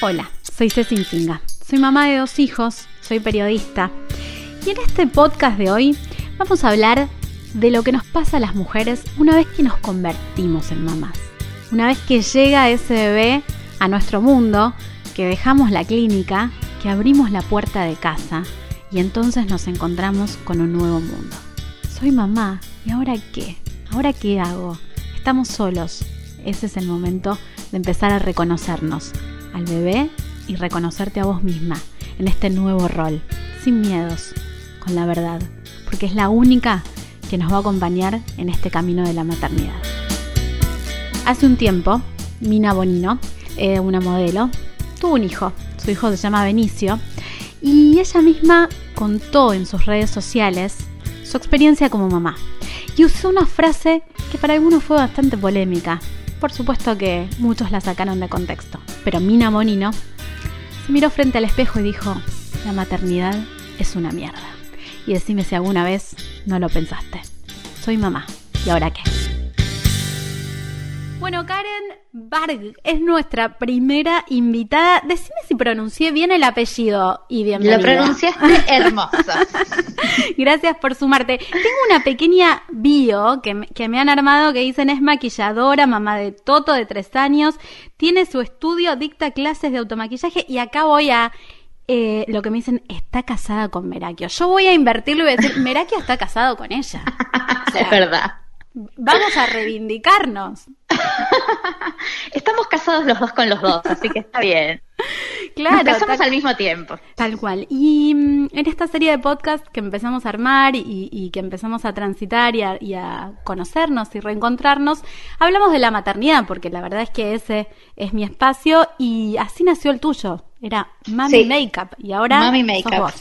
Hola, soy Ceci Singa. Soy mamá de dos hijos, soy periodista. Y en este podcast de hoy vamos a hablar de lo que nos pasa a las mujeres una vez que nos convertimos en mamás. Una vez que llega ese bebé a nuestro mundo, que dejamos la clínica, que abrimos la puerta de casa y entonces nos encontramos con un nuevo mundo. Soy mamá, ¿y ahora qué? ¿Ahora qué hago? Estamos solos. Ese es el momento de empezar a reconocernos, al bebé y reconocerte a vos misma en este nuevo rol, sin miedos, con la verdad, porque es la única que nos va a acompañar en este camino de la maternidad. Hace un tiempo, Mina Bonino, eh, una modelo, tuvo un hijo, su hijo se llama Benicio, y ella misma contó en sus redes sociales su experiencia como mamá. Y usó una frase que para algunos fue bastante polémica, por supuesto que muchos la sacaron de contexto, pero Mina Monino se miró frente al espejo y dijo, la maternidad es una mierda. Y decime si alguna vez no lo pensaste. Soy mamá. ¿Y ahora qué? Bueno, Karen Barg es nuestra primera invitada. Decime si pronuncié bien el apellido y bienvenida. Lo pronunciaste hermoso. Gracias por sumarte. Tengo una pequeña bio que me, que me han armado que dicen es maquilladora, mamá de Toto de tres años, tiene su estudio, dicta clases de automaquillaje y acá voy a eh, lo que me dicen, está casada con Merakio. Yo voy a invertirlo y voy a decir, Merakio está casado con ella. es verdad. Vamos a reivindicarnos. Estamos casados los dos con los dos, así que está bien. Claro. Nos casamos al mismo tiempo. Tal cual. Y mm, en esta serie de podcast que empezamos a armar y, que empezamos a transitar y a, conocernos y reencontrarnos, hablamos de la maternidad, porque la verdad es que ese es mi espacio y así nació el tuyo. Era Mami Makeup y ahora Mami Makeup.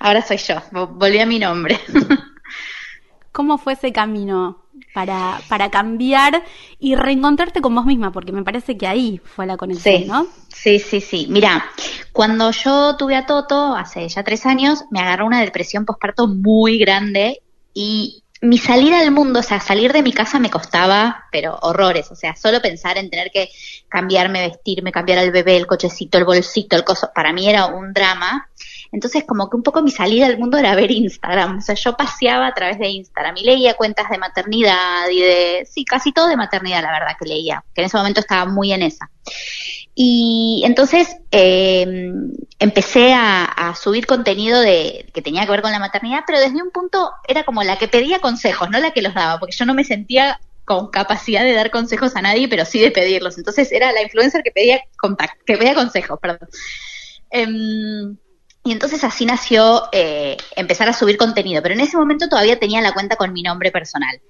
Ahora soy yo. Volví a mi nombre. ¿Cómo fue ese camino para, para cambiar y reencontrarte con vos misma, porque me parece que ahí fue la conexión, ¿no? Sí, sí, sí. Mira, cuando yo tuve a Toto, hace ya tres años, me agarró una depresión postparto muy grande y mi salida al mundo, o sea, salir de mi casa me costaba, pero horrores, o sea, solo pensar en tener que cambiarme, vestirme, cambiar al bebé, el cochecito, el bolsito, el coso, para mí era un drama. Entonces, como que un poco mi salida al mundo era ver Instagram. O sea, yo paseaba a través de Instagram y leía cuentas de maternidad y de, sí, casi todo de maternidad, la verdad que leía, que en ese momento estaba muy en esa. Y entonces eh, empecé a, subir contenido de, que tenía que ver con la maternidad, pero desde un punto era como la que pedía consejos, no la que los daba, porque yo no me sentía con capacidad de dar consejos a nadie, pero sí de pedirlos. Entonces era la influencer que pedía que pedía consejos, perdón. Em, y entonces así nació eh, empezar a subir contenido, pero en ese momento todavía tenía la cuenta con mi nombre personal.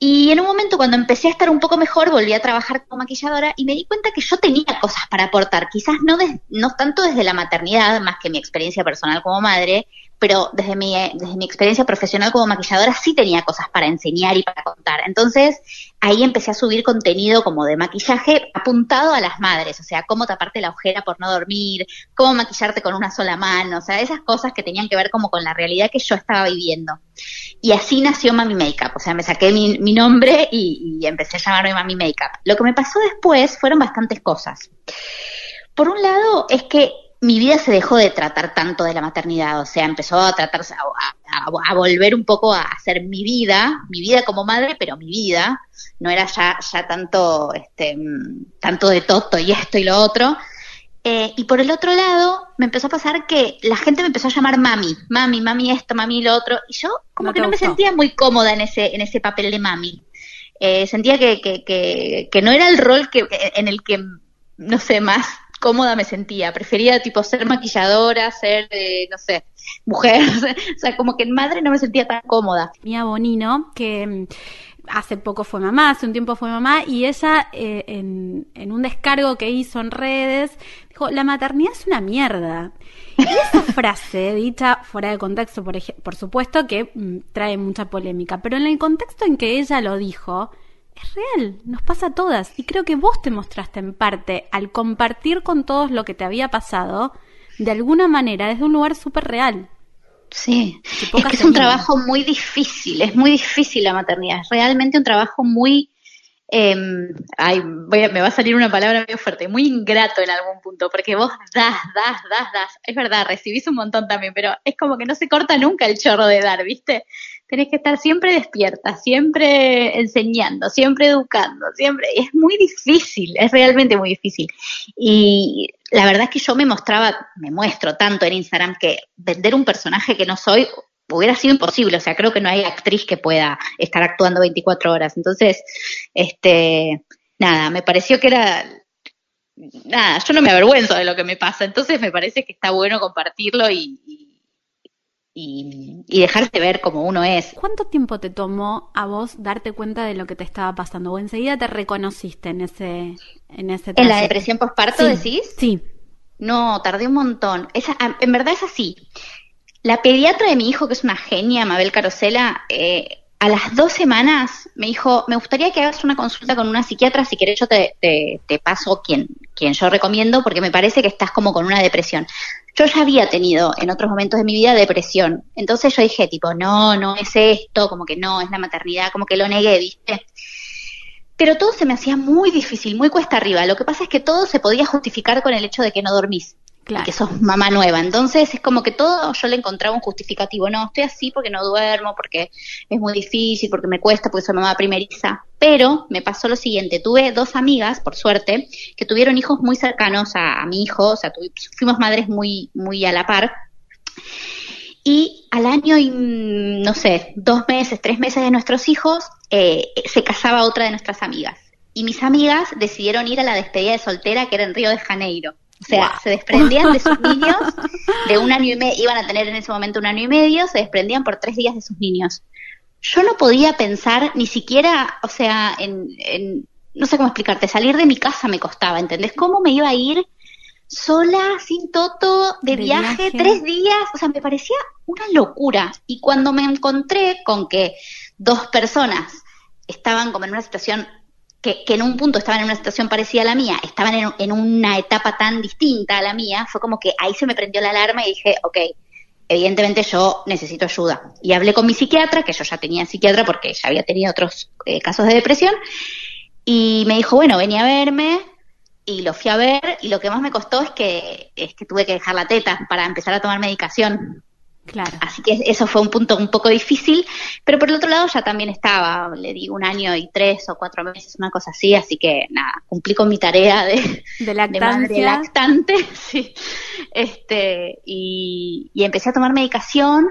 Y en un momento cuando empecé a estar un poco mejor, volví a trabajar como maquilladora y me di cuenta que yo tenía cosas para aportar, quizás no, no tanto desde la maternidad, más que mi experiencia personal como madre, pero desde mi, desde mi experiencia profesional como maquilladora sí tenía cosas para enseñar y para contar. Entonces ahí empecé a subir contenido como de maquillaje apuntado a las madres, o sea, cómo taparte la ojera por no dormir, cómo maquillarte con una sola mano, o sea, esas cosas que tenían que ver como con la realidad que yo estaba viviendo. Y así nació Mami Makeup, o sea, me saqué mi, mi nombre y, y empecé a llamarme Mami Makeup. Lo que me pasó después fueron bastantes cosas. Por un lado es que mi vida se dejó de tratar tanto de la maternidad, o sea, empezó a tratarse, a, volver un poco a hacer mi vida, mi vida como madre, pero mi vida, no era ya, ya tanto, este, tanto de toto y esto y lo otro. Eh, y por el otro lado, me empezó a pasar que la gente me empezó a llamar mami, mami, mami esto, mami lo otro, y yo como que no me sentía muy cómoda en ese, en ese papel de mami. Eh, sentía que, que, que, que no era el rol que, en el que, no sé, más cómoda me sentía. Prefería tipo ser maquilladora, ser, no sé, mujer. o sea, como que en madre no me sentía tan cómoda. Mía Bonino, que mm, hace poco fue mamá, hace un tiempo fue mamá, y ella eh, en, en, un descargo que hizo en redes dijo, la maternidad es una mierda. Y esa frase, dicha fuera de contexto, por, por supuesto que mm, trae mucha polémica, pero en el contexto en que ella lo dijo, es real, nos pasa a todas. Y creo que vos te mostraste en parte al compartir con todos lo que te había pasado, de alguna manera, desde un lugar súper real. Sí, es que es un trabajo muy difícil, es muy difícil la maternidad, es realmente un trabajo muy Em, ay, me va a salir una palabra medio fuerte, muy ingrato en algún punto, porque vos das, das, das, das. Es verdad, recibís un montón también, pero es como que no se corta nunca el chorro de dar, ¿viste? Tenés que estar siempre despierta, siempre enseñando, siempre educando, siempre. Es muy difícil, es realmente muy difícil. Y la verdad es que yo me mostraba, me muestro tanto en Instagram que vender un personaje que no soy hubiera sido imposible, o sea, creo que no hay actriz que pueda estar actuando 24 horas. Entonces, este, nada, me pareció que era, nada, yo no me avergüenzo de lo que me pasa, entonces me parece que está bueno compartirlo y, y, y dejarte ver como uno es. ¿Cuánto tiempo te tomó a vos darte cuenta de lo que te estaba pasando? ¿O enseguida te reconociste en ese en ese ¿En la depresión postparto decís? Sí. No, tardé un montón. Esa, en verdad es así. La pediatra de mi hijo, que es una genia, Mabel Carosela, eh, a las dos semanas me dijo, me gustaría que hagas una consulta con una psiquiatra, si querés yo te, te, paso quien, quien yo recomiendo, porque me parece que estás como con una depresión. Yo ya había tenido en otros momentos de mi vida depresión, entonces yo dije tipo, no, no es esto, como que no, es la maternidad, como que lo negué, ¿viste? Pero todo se me hacía muy difícil, muy cuesta arriba. Lo que pasa es que todo se podía justificar con el hecho de que no dormís que sos mamá nueva. Entonces es como que todo yo le encontraba un justificativo. No, estoy así porque no duermo, porque es muy difícil, porque me cuesta, porque soy mamá primeriza. Pero me pasó lo siguiente, tuve dos amigas, por suerte, que tuvieron hijos muy cercanos a, mi hijo, o sea, fuimos madres muy, muy a la par. Y al año y, no sé, dos meses, tres meses de nuestros hijos, eh, se casaba otra de nuestras amigas. Y mis amigas decidieron ir a la despedida de soltera que era en Río de Janeiro. O sea, se desprendían de sus niños, de un año y medio, iban a tener en ese momento un año y medio, se desprendían por tres días de sus niños. Yo no podía pensar ni siquiera, o sea, en, en no sé cómo explicarte, salir de mi casa me costaba, ¿entendés? ¿Cómo me iba a ir sola, sin toto, de, viaje, tres días? O sea, me parecía una locura. Y cuando me encontré con que dos personas estaban como en una situación que, en un punto estaban en una situación parecida a la mía, estaban en, una etapa tan distinta a la mía, fue como que ahí se me prendió la alarma y dije, ok, evidentemente yo necesito ayuda. Y hablé con mi psiquiatra, que yo ya tenía psiquiatra porque ya había tenido otros eh, casos de depresión, y me dijo, bueno, venía a verme, y lo fui a ver, y lo que más me costó es que, es que tuve que dejar la teta para empezar a tomar medicación. Claro. Así que eso fue un punto un poco difícil, pero por el otro lado ya también estaba, le di un año y tres o cuatro meses, una cosa así, así que nada, cumplí con mi tarea de, de, madre lactante, sí. Este, y, y empecé a tomar medicación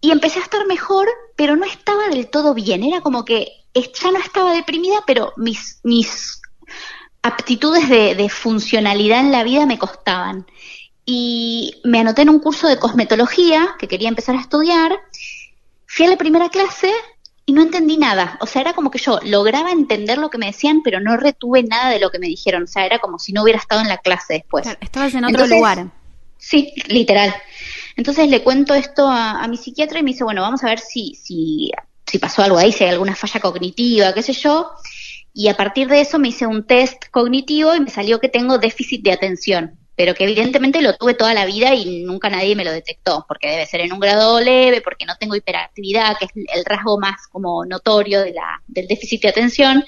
y empecé a estar mejor, pero no estaba del todo bien, era como que ya no estaba deprimida, pero mis, mis aptitudes de, de funcionalidad en la vida me costaban y me anoté en un curso de cosmetología que quería empezar a estudiar. Fui a la primera clase y no entendí nada. O sea, era como que yo lograba entender lo que me decían, pero no retuve nada de lo que me dijeron. O sea, era como si no hubiera estado en la clase después. estabas en otro lugar. Sí, literal. Entonces le cuento esto a, mi psiquiatra y me dice, bueno, vamos a ver si, si, si pasó algo ahí, si hay alguna falla cognitiva, qué sé yo. Y a partir de eso me hice un test cognitivo y me salió que tengo déficit de atención pero que evidentemente lo tuve toda la vida y nunca nadie me lo detectó, porque debe ser en un grado leve, porque no tengo hiperactividad, que es el rasgo más como notorio de la, del déficit de atención.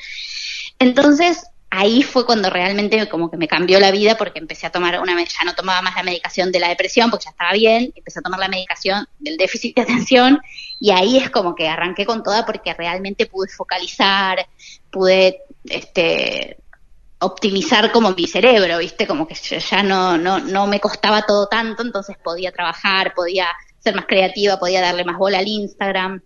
Entonces, ahí fue cuando realmente como que me cambió la vida porque empecé a tomar una ya no tomaba más la medicación de la depresión porque ya estaba bien, empecé a tomar la medicación del déficit de atención y ahí es como que arranqué con toda porque realmente pude focalizar, pude este optimizar como mi cerebro, ¿viste? Como que ya no, no, no me costaba todo tanto, entonces podía trabajar, podía ser más creativa, podía darle más bola al Instagram.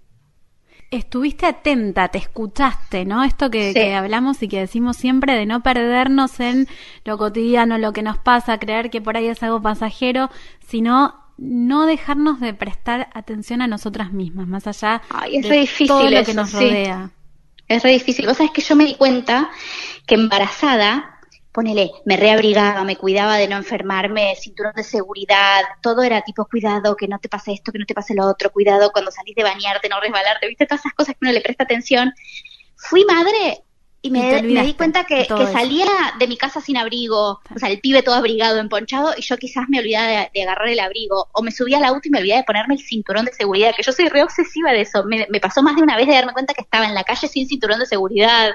Estuviste atenta, te escuchaste, ¿no? Esto que, hablamos y que decimos siempre de no perdernos en lo cotidiano, lo que nos pasa, creer que por ahí es algo pasajero, sino no dejarnos de prestar atención a nosotras mismas, más allá de todo lo que nos rodea. Es re difícil. Vos sabés que yo me di cuenta que embarazada, ponele, me reabrigaba, me cuidaba de no enfermarme, cinturón de seguridad, todo era tipo cuidado, que no te pase esto, que no te pase lo otro, cuidado cuando salís de bañarte, no resbalarte, viste todas esas cosas que uno le presta atención. Fui madre y me, di cuenta que, salía de mi casa sin abrigo, o sea, el pibe todo abrigado, emponchado, y yo quizás me olvidaba de, agarrar el abrigo, o me subía al auto y me olvidaba de ponerme el cinturón de seguridad, que yo soy re obsesiva de eso. Me, pasó más de una vez de darme cuenta que estaba en la calle sin cinturón de seguridad.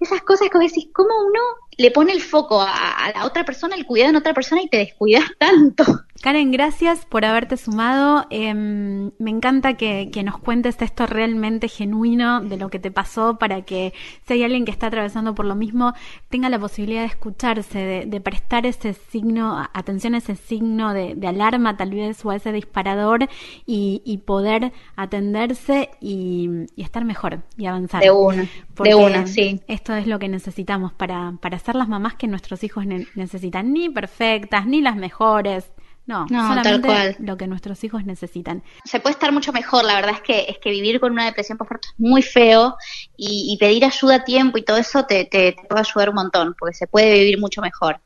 esas cosas que vos decís, ¿cómo uno le pone el foco a, la otra persona, el cuidado en otra persona y te descuidas tanto? Karen, gracias por haberte sumado. Em, me encanta que, nos cuentes esto realmente genuino de lo que te pasó para que si hay alguien que está atravesando por lo mismo, tenga la posibilidad de escucharse, de, prestar ese signo, atención a ese signo de, alarma tal vez o a ese disparador y, poder atenderse y, estar mejor y avanzar. De una, de una, sí. Esto es lo que necesitamos para, para ser las mamás que nuestros hijos necesitan, ni perfectas, ni las mejores no, solamente cual. lo que nuestros hijos necesitan. Se puede estar mucho mejor, la verdad es que es que vivir con una depresión postparto es muy feo y, pedir ayuda a tiempo y todo eso te, te, puede ayudar un montón, porque se puede vivir mucho mejor.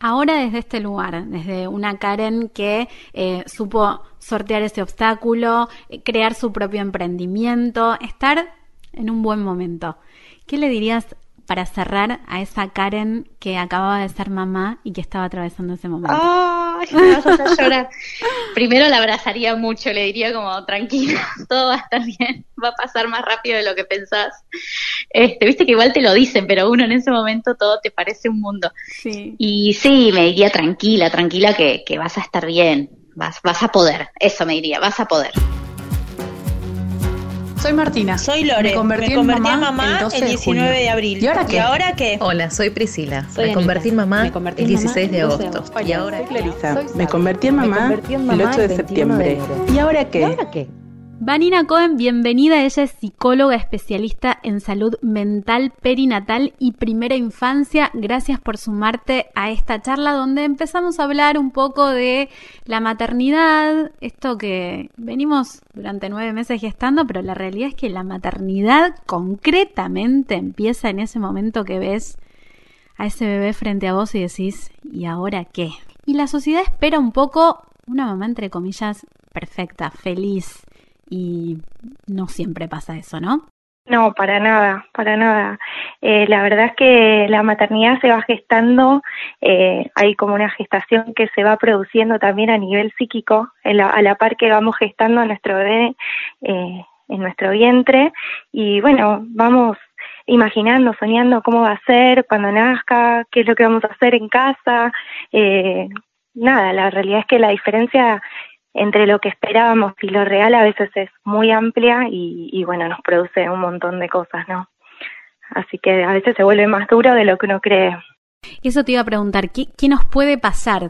Ahora desde este lugar, desde una Karen que eh, supo sortear ese obstáculo, eh, crear su propio emprendimiento, estar en un buen momento. ¿Qué le dirías para cerrar a esa Karen que acababa de ser mamá y que estaba atravesando ese momento? ¡Ay, me vas a hacer llorar! Primero la abrazaría mucho, le diría como, tranquila, todo va a estar bien, va a pasar más rápido de lo que pensás. Este, Viste que igual te lo dicen, pero uno en ese momento todo te parece un mundo. Sí. Y sí, me diría tranquila, tranquila que, que vas a estar bien, vas, vas a poder, eso me diría, vas a poder. Soy Martina. Soy Lore. Me convertí, en, mamá el, 19 de, abril. ¿Y ahora qué? ahora qué? Hola, soy Priscila. me convertí en mamá el 16 de agosto. ¿Y ahora? Soy Clarisa. Me convertí en mamá el 8 de septiembre. ¿Y ahora qué? ¿Y ahora qué? Vanina Cohen, bienvenida. Ella es psicóloga especialista en salud mental perinatal y primera infancia. Gracias por sumarte a esta charla donde empezamos a hablar un poco de la maternidad, esto que venimos durante nueve meses gestando, pero la realidad es que la maternidad concretamente empieza en ese momento que ves a ese bebé frente a vos y decís, ¿y ahora qué? Y la sociedad espera un poco una mamá entre comillas perfecta, feliz y no siempre pasa eso, ¿no? No, para nada, para nada. Eh, la verdad es que la maternidad se va gestando, eh, hay como una gestación que se va produciendo también a nivel psíquico, a la par que vamos gestando a nuestro bebé eh, en nuestro vientre y bueno, vamos imaginando, soñando cómo va a ser cuando nazca, qué es lo que vamos a hacer en casa. Eh, nada, la realidad es que la diferencia entre lo que esperábamos y lo real a veces es muy amplia y, bueno, nos produce un montón de cosas, ¿no? Así que a veces se vuelve más duro de lo que uno cree. Eso te iba a preguntar, ¿qué, qué nos puede pasar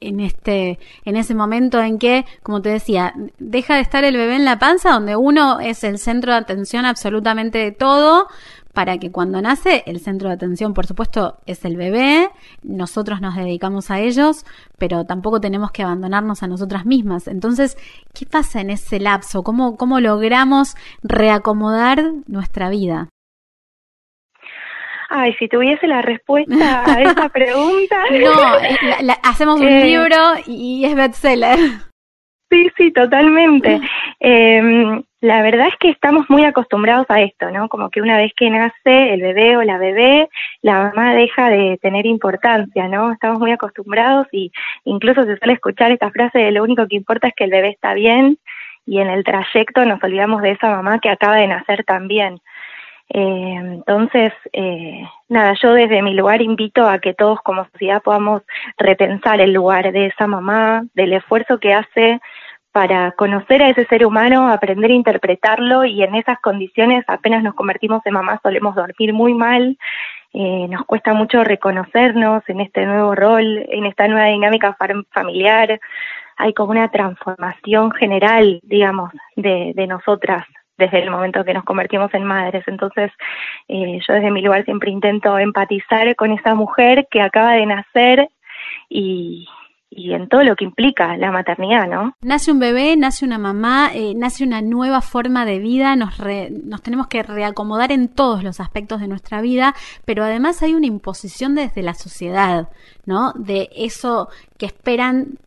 en este en ese momento en que, como te decía, deja de estar el bebé en la panza donde uno es el centro de atención absolutamente de todo, para que cuando nace el centro de atención, por supuesto, es el bebé, nosotros nos dedicamos a ellos, pero tampoco tenemos que abandonarnos a nosotras mismas. Entonces, ¿qué pasa en ese lapso? ¿Cómo, cómo logramos reacomodar nuestra vida? Ay, si tuviese la respuesta a esa pregunta. no, hacemos un eh, libro y es bestseller. Sí, sí, totalmente. Eh, la verdad es que estamos muy acostumbrados a esto, ¿no? Como que una vez que nace el bebé o la bebé, la mamá deja de tener importancia, ¿no? Estamos muy acostumbrados y incluso se suele escuchar esta frase de lo único que importa es que el bebé está bien y en el trayecto nos olvidamos de esa mamá que acaba de nacer también. Eh, entonces, eh, nada, yo desde mi lugar invito a que todos como sociedad podamos repensar el lugar de esa mamá, del esfuerzo que hace para conocer a ese ser humano, aprender a interpretarlo y en esas condiciones apenas nos convertimos en mamás solemos dormir muy mal, eh, nos cuesta mucho reconocernos en este nuevo rol, en esta nueva dinámica familiar, hay como una transformación general, digamos, de, de nosotras desde el momento que nos convertimos en madres. Entonces, eh, yo desde mi lugar siempre intento empatizar con esa mujer que acaba de nacer y, y en todo lo que implica la maternidad, ¿no? Nace un bebé, nace una mamá, eh, nace una nueva forma de vida, nos, nos tenemos que reacomodar en todos los aspectos de nuestra vida, pero además hay una imposición desde la sociedad, ¿no? De eso que esperan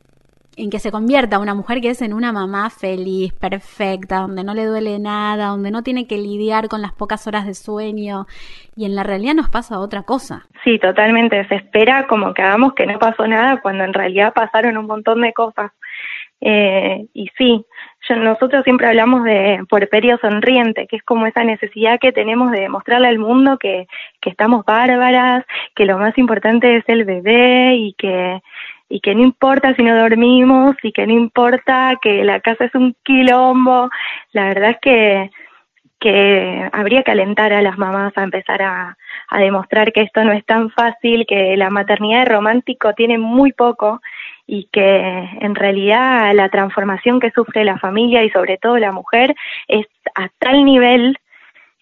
en que se convierta una mujer que es en una mamá feliz, perfecta, donde no le duele nada, donde no tiene que lidiar con las pocas horas de sueño y en la realidad nos pasa otra cosa. Sí, totalmente, se espera como que hagamos que no pasó nada cuando en realidad pasaron un montón de cosas. Eh, y sí, nosotros siempre hablamos de puerperio sonriente, que es como esa necesidad que tenemos de mostrarle al mundo que, que estamos bárbaras, que lo más importante es el bebé y que y que no importa si no dormimos y que no importa que la casa es un quilombo. La verdad es que, que habría que alentar a las mamás a empezar a, a demostrar que esto no es tan fácil, que la maternidad de romántico tiene muy poco y que en realidad la transformación que sufre la familia y sobre todo la mujer es a tal nivel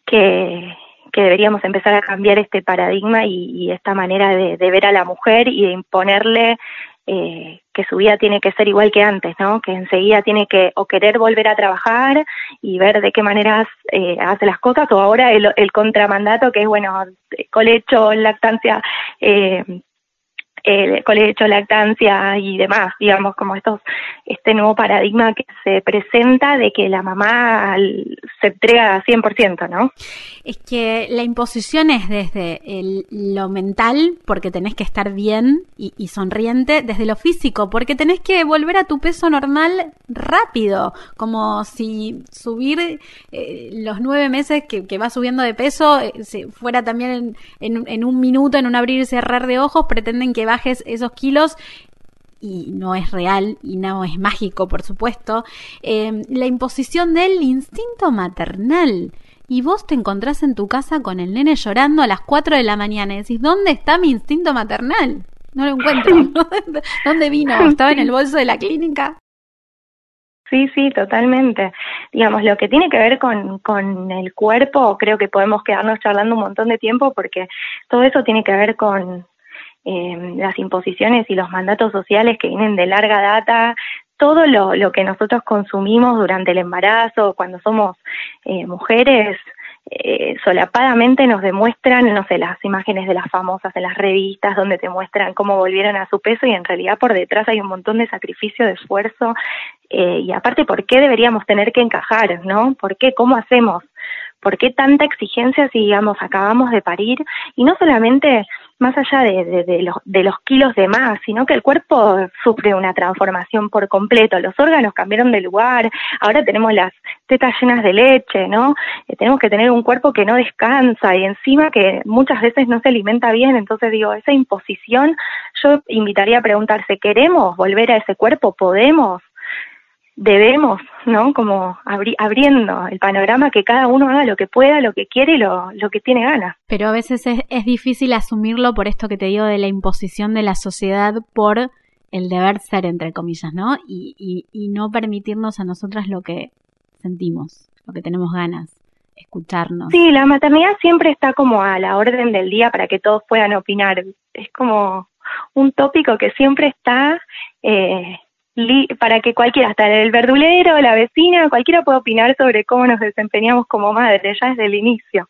que, que deberíamos empezar a cambiar este paradigma y, esta manera de, ver a la mujer y de imponerle eh, que su vida tiene que ser igual que antes, ¿no? Que enseguida tiene que o querer volver a trabajar y ver de qué maneras eh, hace las cosas, o ahora el, el contramandato que es, bueno, colecho, lactancia, eh, el colecho, lactancia y demás, digamos, como estos, este nuevo paradigma que se presenta de que la mamá se entrega a 100%, ¿no? Es que la imposición es desde lo mental, porque tenés que estar bien y, sonriente, desde lo físico, porque tenés que volver a tu peso normal rápido, como si subir eh, los nueve meses que, vas subiendo de peso, eh, fuera también en, en, un minuto, en un abrir y cerrar de ojos, pretenden que bajes esos kilos y no es real y no es mágico, por supuesto, eh, la imposición del instinto maternal. Y vos te encontrás en tu casa con el nene llorando a las 4 de la mañana y decís, ¿dónde está mi instinto maternal? No lo encuentro. ¿Dónde vino? ¿Estaba en el bolso de la clínica? Sí, sí, totalmente. Digamos, lo que tiene que ver con, con el cuerpo, creo que podemos quedarnos charlando un montón de tiempo porque todo eso tiene que ver con, eh, las imposiciones y los mandatos sociales que vienen de larga data, todo lo, lo que nosotros consumimos durante el embarazo, cuando somos eh, mujeres, eh, solapadamente nos demuestran, no sé, las imágenes de las famosas en las revistas donde te muestran cómo volvieron a su peso y en realidad por detrás hay un montón de sacrificio, de esfuerzo eh, y aparte, ¿por qué deberíamos tener que encajar, no? ¿Por qué? ¿Cómo hacemos? ¿Por qué tanta exigencia si, digamos, acabamos de parir? Y no solamente más allá de, de, los, de los kilos de más, sino que el cuerpo sufre una transformación por completo. Los órganos cambiaron de lugar, ahora tenemos las tetas llenas de leche, ¿no? Eh, tenemos que tener un cuerpo que no descansa y encima que muchas veces no se alimenta bien. Entonces, digo, esa imposición, yo invitaría a preguntarse, ¿queremos volver a ese cuerpo? ¿Podemos? Debemos, ¿no? Como abriendo el panorama que cada uno haga lo que pueda, lo que quiere y lo, lo que tiene ganas. Pero a veces es, es difícil asumirlo por esto que te digo de la imposición de la sociedad por el deber ser, entre comillas, ¿no? Y, y, y no permitirnos a nosotras lo que sentimos, lo que tenemos ganas escucharnos. Sí, la maternidad siempre está como a la orden del día para que todos puedan opinar. Es como un tópico que siempre está eh, para que cualquiera, hasta el verdulero, la vecina, cualquiera pueda opinar sobre cómo nos desempeñamos como madre, ya desde el inicio.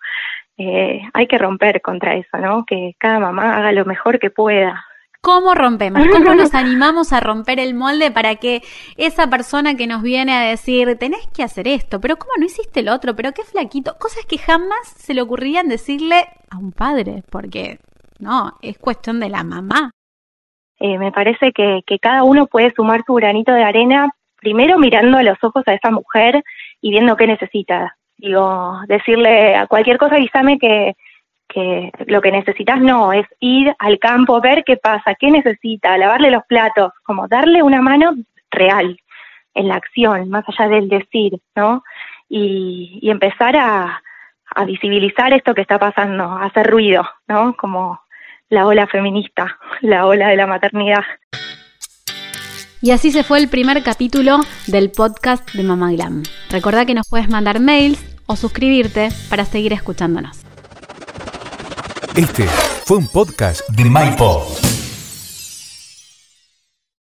Eh, hay que romper contra eso, ¿no? Que cada mamá haga lo mejor que pueda. ¿Cómo rompemos? ¿Cómo nos animamos a romper el molde para que esa persona que nos viene a decir, tenés que hacer esto, pero ¿cómo no hiciste el otro? Pero qué flaquito. Cosas que jamás se le ocurrían decirle a un padre, porque no, es cuestión de la mamá. Eh, me parece que, que cada uno puede sumar su granito de arena, primero mirando a los ojos a esa mujer y viendo qué necesita. Digo, decirle a cualquier cosa, avísame que, que lo que necesitas no, es ir al campo, ver qué pasa, qué necesita, lavarle los platos, como darle una mano real en la acción, más allá del decir, ¿no? Y, empezar a, a visibilizar esto que está pasando, a hacer ruido, ¿no? Como la ola feminista, la ola de la maternidad. Y así se fue el primer capítulo del podcast de Mamá Glam. Recordá que nos puedes mandar mails o suscribirte para seguir escuchándonos. Este fue un podcast de MyPod.